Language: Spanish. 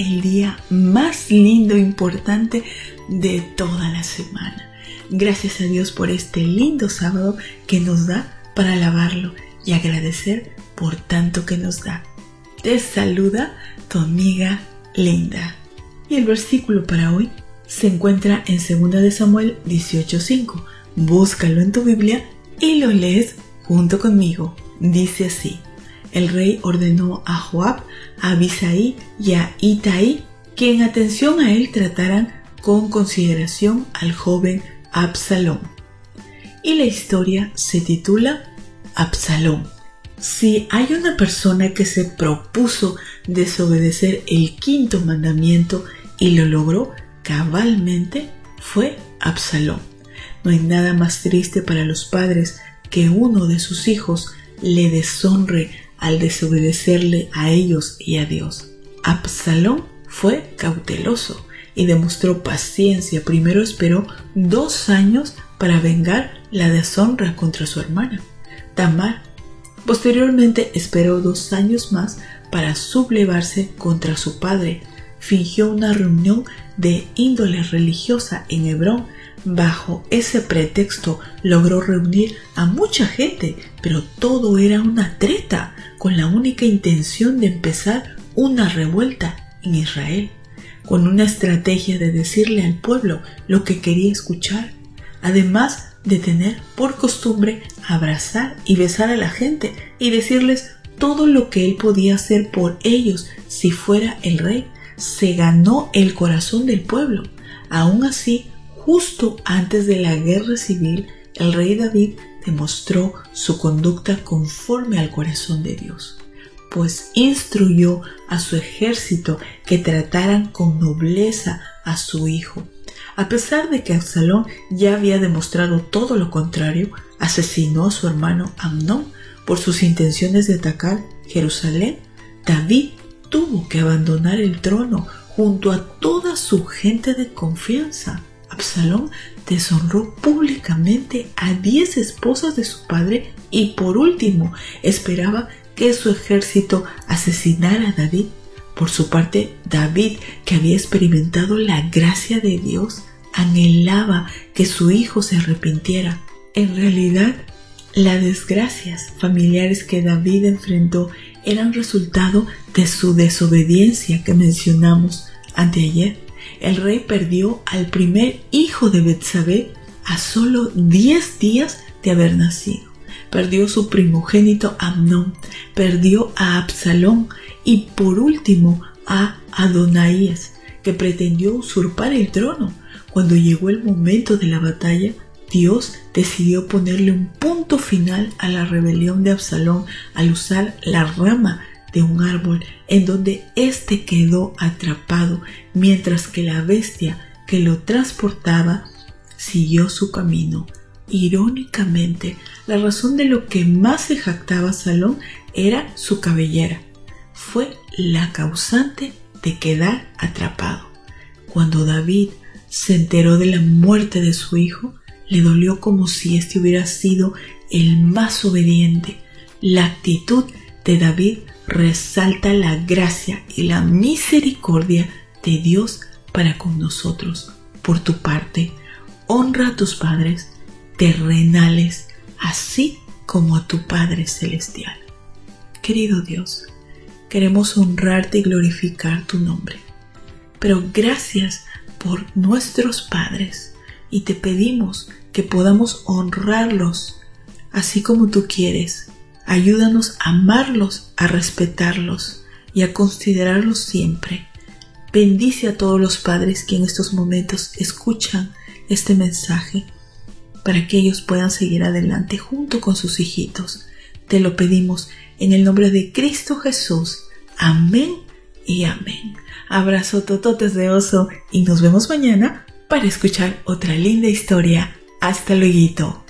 el día más lindo e importante de toda la semana. Gracias a Dios por este lindo sábado que nos da para alabarlo y agradecer por tanto que nos da. Te saluda tu amiga linda. Y el versículo para hoy se encuentra en 2 de Samuel 18:5. Búscalo en tu Biblia y lo lees junto conmigo. Dice así: El rey ordenó a Joab, a Abisaí y a Itaí que en atención a él trataran con consideración al joven Absalón. Y la historia se titula Absalón. Si hay una persona que se propuso desobedecer el quinto mandamiento y lo logró cabalmente, fue Absalón. No hay nada más triste para los padres que uno de sus hijos le deshonre al desobedecerle a ellos y a Dios. Absalón fue cauteloso y demostró paciencia. Primero esperó dos años para vengar la deshonra contra su hermana, Tamar, Posteriormente esperó dos años más para sublevarse contra su padre. Fingió una reunión de índole religiosa en Hebrón. Bajo ese pretexto logró reunir a mucha gente, pero todo era una treta con la única intención de empezar una revuelta en Israel, con una estrategia de decirle al pueblo lo que quería escuchar. Además, de tener por costumbre abrazar y besar a la gente y decirles todo lo que él podía hacer por ellos si fuera el rey. Se ganó el corazón del pueblo. Aún así, justo antes de la guerra civil, el rey David demostró su conducta conforme al corazón de Dios, pues instruyó a su ejército que trataran con nobleza a su hijo a pesar de que Absalón ya había demostrado todo lo contrario, asesinó a su hermano Amnón por sus intenciones de atacar Jerusalén, David tuvo que abandonar el trono junto a toda su gente de confianza. Absalón deshonró públicamente a diez esposas de su padre y por último esperaba que su ejército asesinara a David por su parte, David, que había experimentado la gracia de Dios, anhelaba que su hijo se arrepintiera. En realidad, las desgracias familiares que David enfrentó eran resultado de su desobediencia que mencionamos anteayer. El rey perdió al primer hijo de Betsabé a solo 10 días de haber nacido. Perdió su primogénito Amnón, perdió a Absalón y por último a Adonaías, que pretendió usurpar el trono. Cuando llegó el momento de la batalla, Dios decidió ponerle un punto final a la rebelión de Absalón al usar la rama de un árbol en donde éste quedó atrapado mientras que la bestia que lo transportaba siguió su camino. Irónicamente, la razón de lo que más se jactaba Salón era su cabellera fue la causante de quedar atrapado. Cuando David se enteró de la muerte de su hijo, le dolió como si éste hubiera sido el más obediente. La actitud de David resalta la gracia y la misericordia de Dios para con nosotros. Por tu parte, honra a tus padres terrenales, así como a tu Padre Celestial. Querido Dios, queremos honrarte y glorificar tu nombre. Pero gracias por nuestros padres y te pedimos que podamos honrarlos así como tú quieres. Ayúdanos a amarlos, a respetarlos y a considerarlos siempre. Bendice a todos los padres que en estos momentos escuchan este mensaje para que ellos puedan seguir adelante junto con sus hijitos. Te lo pedimos en el nombre de Cristo Jesús. Amén y amén. Abrazo tototes de oso y nos vemos mañana para escuchar otra linda historia. Hasta luego.